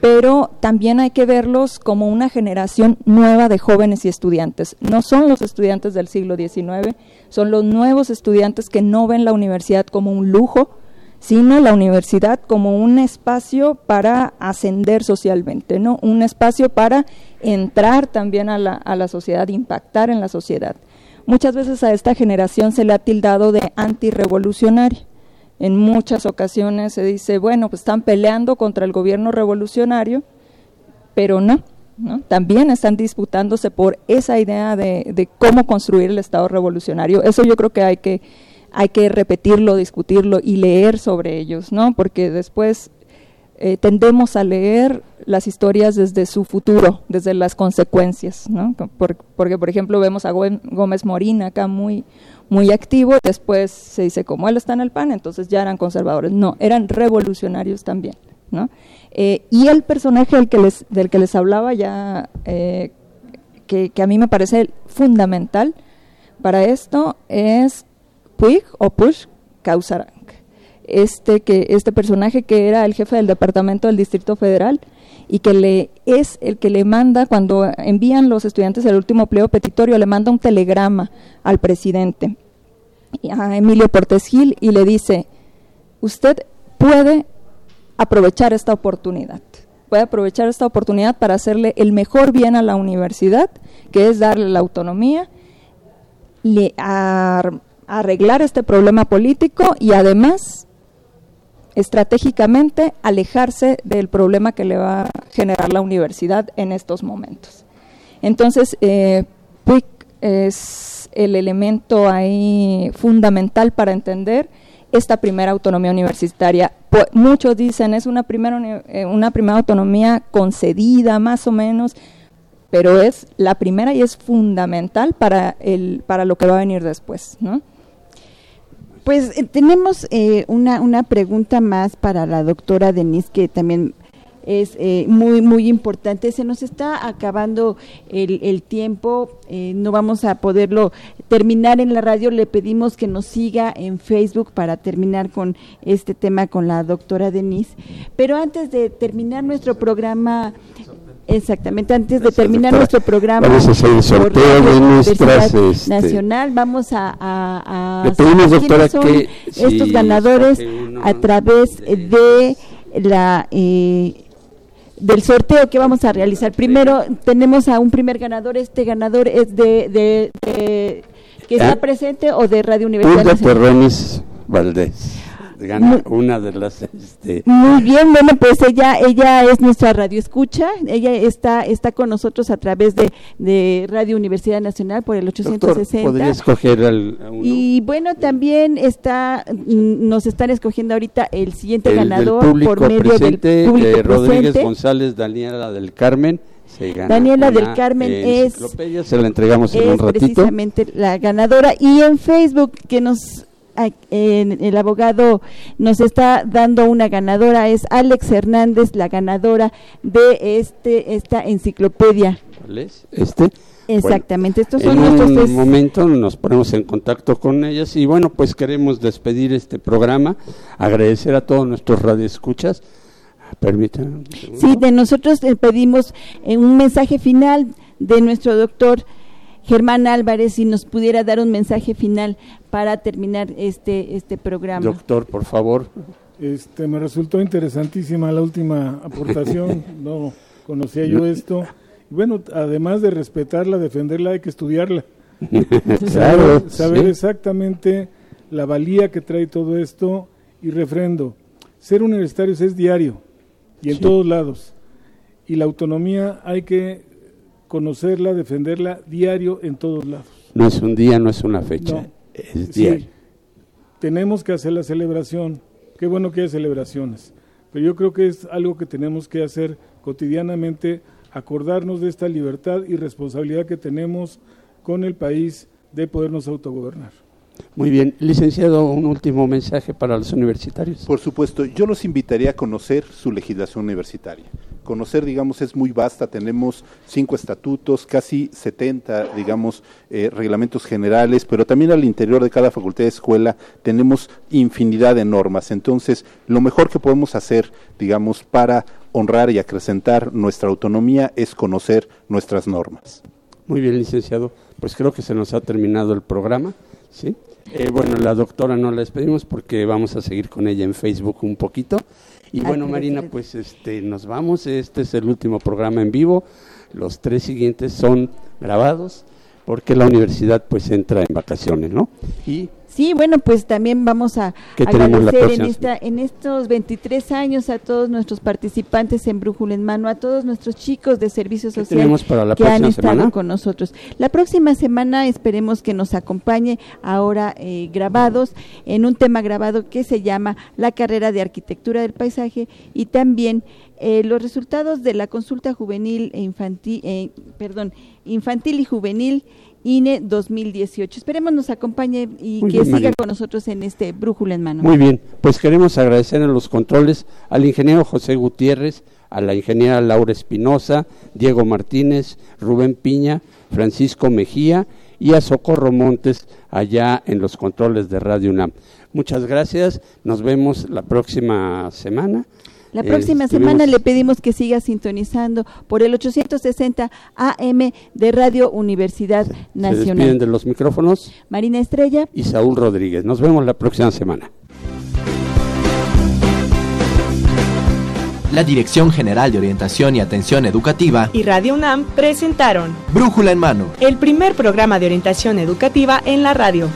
pero también hay que verlos como una generación nueva de jóvenes y estudiantes. No son los estudiantes del siglo XIX, son los nuevos estudiantes que no ven la universidad como un lujo, sino la universidad como un espacio para ascender socialmente, ¿no? Un espacio para entrar también a la, sociedad, impactar en la sociedad. Muchas veces a esta generación se le ha tildado de antirrevolucionaria en muchas ocasiones se dice, bueno, pues están peleando contra el gobierno revolucionario, pero no, ¿no? También están disputándose por esa idea de, de, cómo construir el Estado revolucionario. Eso yo creo que hay que hay que repetirlo, discutirlo y leer sobre ellos, ¿no? Porque después eh, tendemos a leer las historias desde su futuro, desde las consecuencias, ¿no? porque, por ejemplo, vemos a Gómez Morín acá muy, muy activo, después se dice, como él está en el PAN, entonces ya eran conservadores. No, eran revolucionarios también, ¿no? Eh, y el personaje del que les, del que les hablaba ya, eh, que, a mí me parece fundamental para esto, es Puig o Push Causarán este que este personaje que era el jefe del departamento del Distrito Federal y que le es el que le manda cuando envían los estudiantes el último pliego petitorio le manda un telegrama al presidente a Emilio Portes Gil y le dice usted puede aprovechar esta oportunidad. Puede aprovechar esta oportunidad para hacerle el mejor bien a la universidad que es darle la autonomía le, arreglar este problema político y además estratégicamente alejarse del problema que le va a generar la universidad en estos momentos. Entonces, eh, PUIC es el elemento ahí fundamental para entender esta primera autonomía universitaria. muchos dicen es una primera, eh, una primera autonomía concedida, más o menos, pero es la primera y es fundamental para, el, para lo que va a venir después, ¿no? Pues eh, tenemos eh, una, una pregunta más para la doctora Denise, que también es eh, muy muy importante. Se nos está acabando el, el tiempo, no vamos a poderlo terminar en la radio. Le pedimos que nos siga en Facebook para terminar con este tema con la doctora Denise. Pero antes de terminar nuestro programa, Exactamente, antes de terminar nuestro programa vamos a hacer el sorteo de nuestras este, nacional, vamos a, a, a pedimos, doctora, que estos ganadores a través de la eh, del sorteo que vamos a realizar. Primero tenemos a un primer ganador, este ganador es de, de, de que está ah. presente o de Radio Universidad Nacional. Valdés. Gana una de las este, Muy bien, bueno, pues ella ella es nuestra radio escucha, ella está está con nosotros a través de, de Radio Universidad Nacional por el doctor, 860. podría escoger al, a uno? Y bueno, también está mm, nos están escogiendo ahorita el siguiente El del ganador público por medio presente, del público eh, Rodríguez presente. González, Daniela del Carmen. Se gana Daniela del Carmen es- se la entregamos en es un ratito. precisamente la ganadora y en Facebook que nos el abogado nos está dando una ganadora es Alex Hernández la ganadora de este esta enciclopedia ¿Cuál es? Este. exactamente estos en son nuestros un tres- momento nos ponemos en contacto con ellas y bueno, pues queremos despedir este programa, agradecer a todos nuestros radioescuchas. Permítanme. sí de nosotros le pedimos eh, un mensaje final de nuestro doctor Germán Álvarez si nos pudiera dar un mensaje final para terminar este este programa Doctor, por favor. Este, me resultó interesantísima la última aportación, [LAUGHS] no conocía yo esto. Bueno, además de respetarla, defenderla, hay que estudiarla. [LAUGHS] claro, saber, saber sí. exactamente la valía que trae todo esto y refrendo. Ser universitarios es diario y en Sí. todos lados. Y la autonomía hay que conocerla, defenderla diario en todos lados. No es un día, no es una fecha, No. es Sí, diario. tenemos que hacer la celebración. Qué bueno que hay celebraciones. Pero yo creo que es algo que tenemos que hacer cotidianamente, acordarnos de esta libertad y responsabilidad que tenemos con el país de podernos autogobernar. Muy bien, licenciado, un último mensaje para los universitarios. Por supuesto, yo los invitaría a conocer su legislación universitaria. Conocer, digamos, es muy vasta. Tenemos cinco estatutos, casi 70, digamos, eh, reglamentos generales, pero también al interior de cada facultad de escuela tenemos infinidad de normas. Entonces, lo mejor que podemos hacer, digamos, para honrar y acrecentar nuestra autonomía es conocer nuestras normas. Muy bien, licenciado. Pues creo que se nos ha terminado el programa. ¿sí? Eh, bueno, la doctora no la despedimos porque vamos a seguir con ella en Facebook un poquito. Y bueno. Marina, pues este, nos vamos. Este es el último programa en vivo. Los tres siguientes son grabados porque la universidad pues entra en vacaciones, ¿no? Y Sí, bueno, pues también vamos a ¿Qué tenemos la agradecer en, esta, en estos 23 años a todos nuestros participantes en Brújula en Mano, a todos nuestros chicos de servicio ¿Qué social que han estado semana? con nosotros. La próxima semana esperemos que nos acompañe ahora eh, grabados en un tema grabado que se llama La carrera de arquitectura del paisaje y también eh, los resultados de la consulta juvenil e infantil, eh, perdón, infantil y juvenil INE 2018. Esperemos nos acompañe y Muy que bien, siga María. con nosotros en este Brújula en Mano. Muy bien, pues queremos agradecer en los controles al ingeniero José Gutiérrez, a la ingeniera Laura Espinosa, Diego Martínez, Rubén Piña, Francisco Mejía y a Socorro Montes allá en los controles de Radio UNAM. Muchas gracias, nos vemos la próxima semana. La próxima semana le pedimos que siga sintonizando por el 860 AM de Radio Universidad Se despiden Nacional. de los micrófonos Marina Estrella, y Saúl Rodríguez. Nos vemos la próxima semana. La Dirección General de Orientación y Atención Educativa, y Radio UNAM presentaron Brújula en Mano. el primer programa de orientación educativa en la radio.